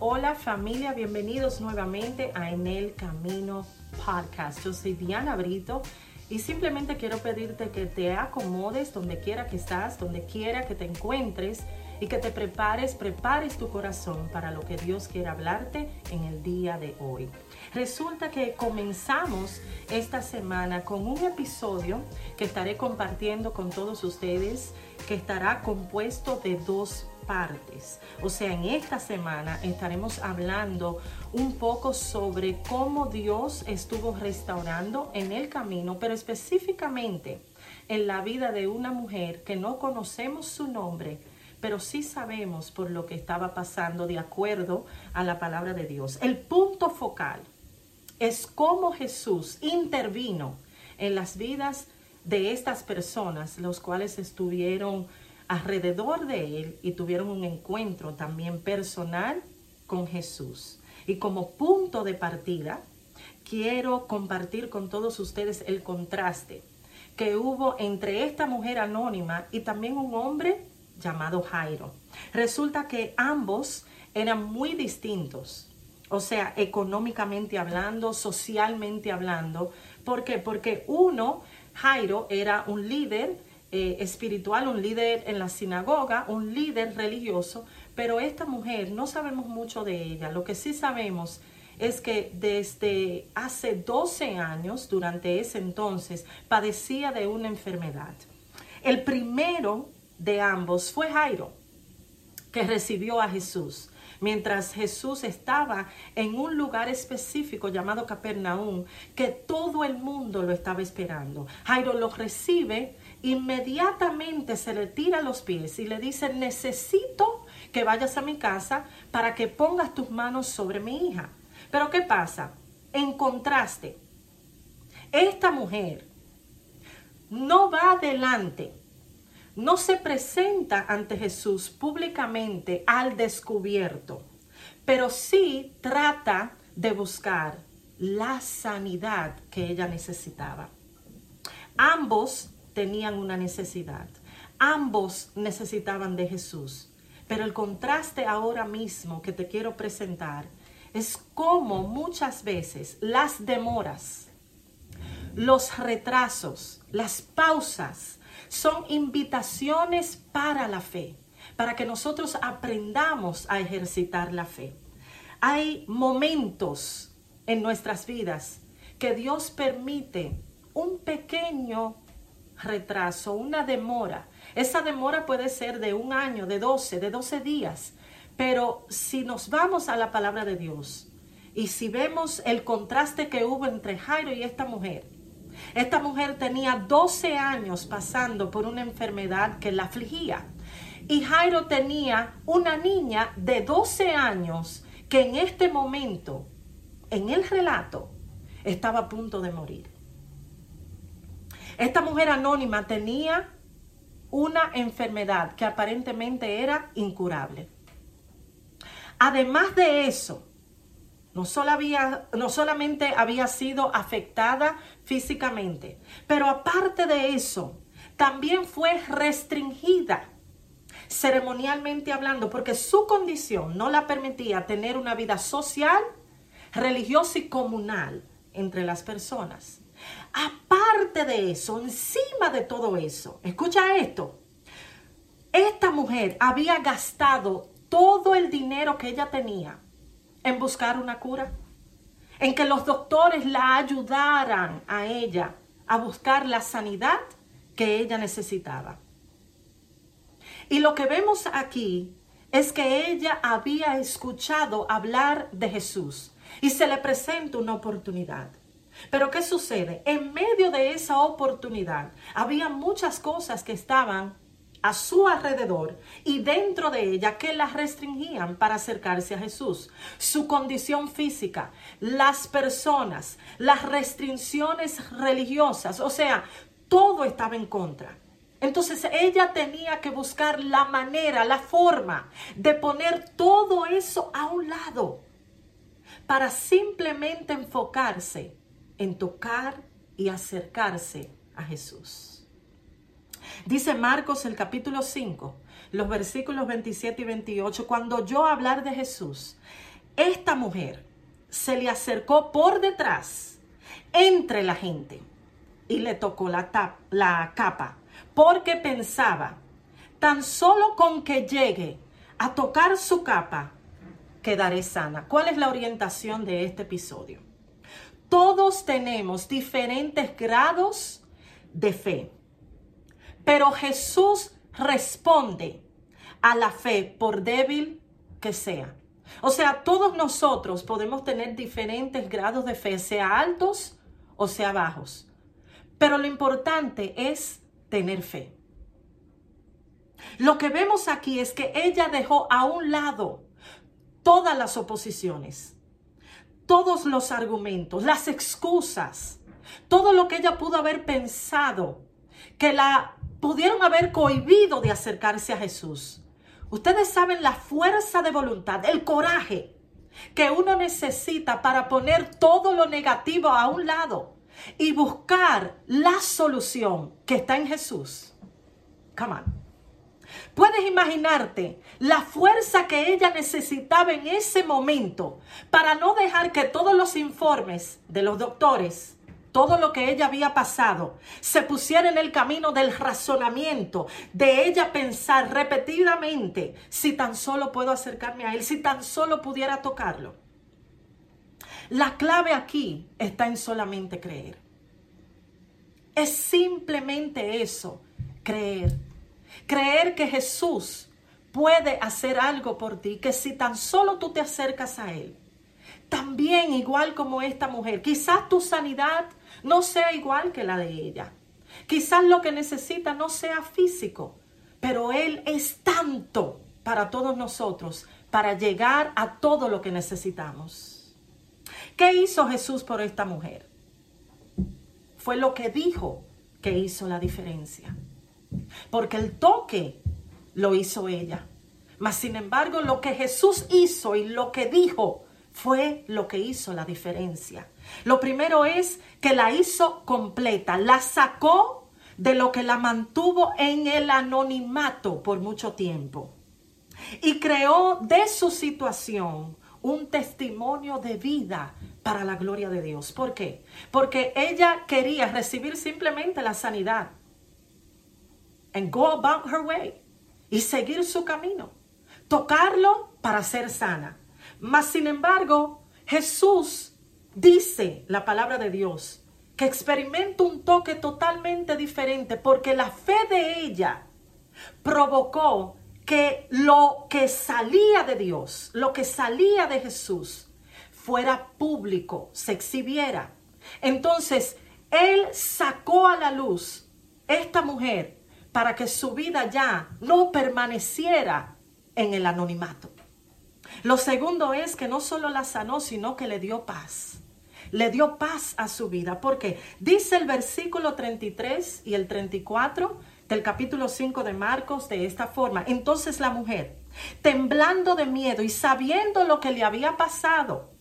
Hola familia, bienvenidos nuevamente a En el Camino Podcast. Yo soy Diana Brito y simplemente quiero pedirte que te acomodes donde quiera que estás, donde quiera que te encuentres y que te prepares, prepares tu corazón para lo que Dios quiere hablarte en el día de hoy. Resulta que comenzamos esta semana con un episodio que estaré compartiendo con todos ustedes que estará compuesto de dos partes. O sea, en esta semana estaremos hablando un poco sobre cómo Dios estuvo restaurando en el camino, pero específicamente en la vida de una mujer que no conocemos su nombre, pero sí sabemos por lo que estaba pasando de acuerdo a la palabra de Dios. El punto focal es cómo Jesús intervino en las vidas de estas personas, los cuales estuvieron alrededor de él y tuvieron un encuentro también personal con Jesús. Y como punto de partida, quiero compartir con todos ustedes el contraste que hubo entre esta mujer anónima y también un hombre llamado Jairo. Resulta que ambos eran muy distintos, o sea, económicamente hablando, socialmente hablando. ¿Por qué? Porque uno, Jairo, era un líder eh, espiritual, un líder en la sinagoga, un líder religioso, pero esta mujer no sabemos mucho de ella. Lo que sí sabemos es que desde hace 12 años, durante ese entonces, padecía de una enfermedad. El primero de ambos fue Jairo, que recibió a Jesús. Mientras Jesús estaba en un lugar específico llamado Capernaum, que todo el mundo lo estaba esperando. Jairo lo recibe, inmediatamente se le tira los pies y le dice, necesito que vayas a mi casa para que pongas tus manos sobre mi hija. Pero ¿qué pasa? En contraste, esta mujer no va adelante no se presenta ante Jesús públicamente al descubierto, pero sí trata de buscar la sanidad que ella necesitaba. Ambos tenían una necesidad, ambos necesitaban de Jesús, pero el contraste ahora mismo que te quiero presentar es cómo muchas veces las demoras, los retrasos, las pausas, son invitaciones para la fe, para que nosotros aprendamos a ejercitar la fe. Hay momentos en nuestras vidas que Dios permite un pequeño retraso, una demora. Esa demora puede ser de un año, de 12, de 12 días. Pero si nos vamos a la palabra de Dios y si vemos el contraste que hubo entre Jairo y esta mujer, esta mujer tenía 12 años pasando por una enfermedad que la afligía. Y Jairo tenía una niña de 12 años que en este momento, en el relato, estaba a punto de morir. Esta mujer anónima tenía una enfermedad que aparentemente era incurable. Además de eso, no, solamente había sido afectada físicamente, pero aparte de eso, también fue restringida ceremonialmente hablando, porque su condición no la permitía tener una vida social, religiosa y comunal entre las personas. Aparte de eso, encima de todo eso, escucha esto, esta mujer había gastado todo el dinero que ella tenía en buscar una cura, en que los doctores la ayudaran a ella a buscar la sanidad que ella necesitaba. Y lo que vemos aquí es que ella había escuchado hablar de Jesús y se le presenta una oportunidad. Pero ¿qué sucede? En medio de esa oportunidad había muchas cosas que estaban a su alrededor y dentro de ella que la restringían para acercarse a Jesús. Su condición física, las personas, las restricciones religiosas, o sea, todo estaba en contra. Entonces ella tenía que buscar la manera, la forma de poner todo eso a un lado para simplemente enfocarse en tocar y acercarse a Jesús. Dice Marcos el capítulo 5, los versículos 27 y 28, cuando yo hablar de Jesús, esta mujer se le acercó por detrás, entre la gente, y le tocó la, la capa, porque pensaba, tan solo con que llegue a tocar su capa, quedaré sana. ¿Cuál es la orientación de este episodio? Todos tenemos diferentes grados de fe, pero Jesús responde a la fe por débil que sea. O sea, todos nosotros podemos tener diferentes grados de fe, sea altos o sea bajos. Pero lo importante es tener fe. Lo que vemos aquí es que ella dejó a un lado todas las oposiciones, todos los argumentos, las excusas, todo lo que ella pudo haber pensado, que la pudieron haber cohibido de acercarse a Jesús. Ustedes saben la fuerza de voluntad, el coraje que uno necesita para poner todo lo negativo a un lado y buscar la solución que está en Jesús. Come on. Puedes imaginarte la fuerza que ella necesitaba en ese momento para no dejar que todos los informes de los doctores todo lo que ella había pasado, se pusiera en el camino del razonamiento, de ella pensar repetidamente, si tan solo puedo acercarme a él, si tan solo pudiera tocarlo. La clave aquí está en solamente creer. Es simplemente eso, creer. Creer que Jesús puede hacer algo por ti, que si tan solo tú te acercas a Él, también igual como esta mujer, quizás tu sanidad no sea igual que la de ella. Quizás lo que necesita no sea físico, pero Él es tanto para todos nosotros para llegar a todo lo que necesitamos. ¿Qué hizo Jesús por esta mujer? Fue lo que dijo que hizo la diferencia. Porque el toque lo hizo ella. Mas sin embargo, lo que Jesús hizo y lo que dijo fue lo que hizo la diferencia. Lo primero es que la hizo completa, la sacó de lo que la mantuvo en el anonimato por mucho tiempo y creó de su situación un testimonio de vida para la gloria de Dios. ¿Por qué? Porque ella quería recibir simplemente la sanidad and go about her way y seguir su camino, tocarlo para ser sana. Mas, sin embargo, Jesús dice la palabra de Dios que experimenta un toque totalmente diferente porque la fe de ella provocó que lo que salía de Dios, lo que salía de Jesús, fuera público, se exhibiera. Entonces, Él sacó a la luz esta mujer para que su vida ya no permaneciera en el anonimato. Lo segundo es que no solo la sanó, sino que le dio paz. Le dio paz a su vida. Porque dice el versículo 33 y el 34 del capítulo 5 de Marcos de esta forma. Entonces la mujer, temblando de miedo y sabiendo lo que le había pasado,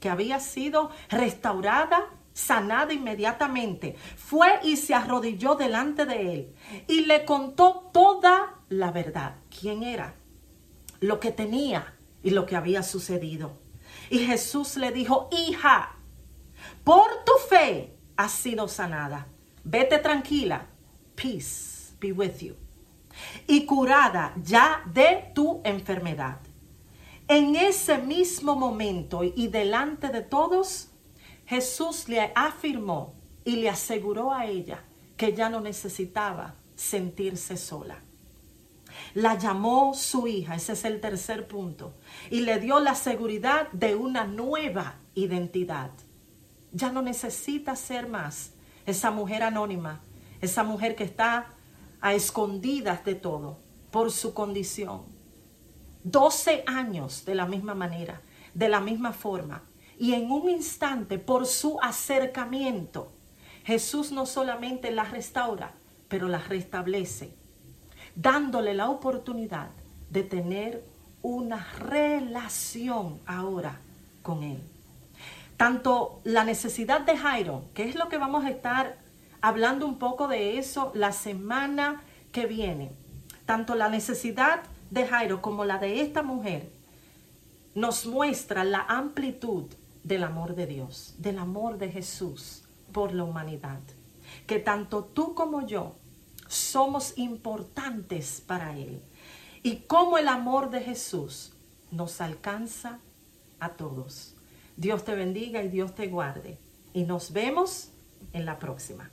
que había sido restaurada, sanada inmediatamente, fue y se arrodilló delante de él y le contó toda la verdad. ¿Quién era? Lo que tenía y lo que había sucedido. Y Jesús le dijo, hija, por tu fe has sido sanada. Vete tranquila. Peace be with you. Y curada ya de tu enfermedad. En ese mismo momento y delante de todos, Jesús le afirmó y le aseguró a ella que ya no necesitaba sentirse sola. La llamó su hija, ese es el tercer punto, y le dio la seguridad de una nueva identidad. Ya no necesita ser más esa mujer anónima, esa mujer que está a escondidas de todo por su condición. Doce años de la misma manera, de la misma forma, y en un instante, por su acercamiento, Jesús no solamente la restaura, pero la restablece dándole la oportunidad de tener una relación ahora con Él. Tanto la necesidad de Jairo, que es lo que vamos a estar hablando un poco de eso la semana que viene, tanto la necesidad de Jairo como la de esta mujer, nos muestra la amplitud del amor de Dios, del amor de Jesús por la humanidad. Que tanto tú como yo somos importantes para Él. Y cómo el amor de Jesús nos alcanza a todos. Dios te bendiga y Dios te guarde. Y nos vemos en la próxima.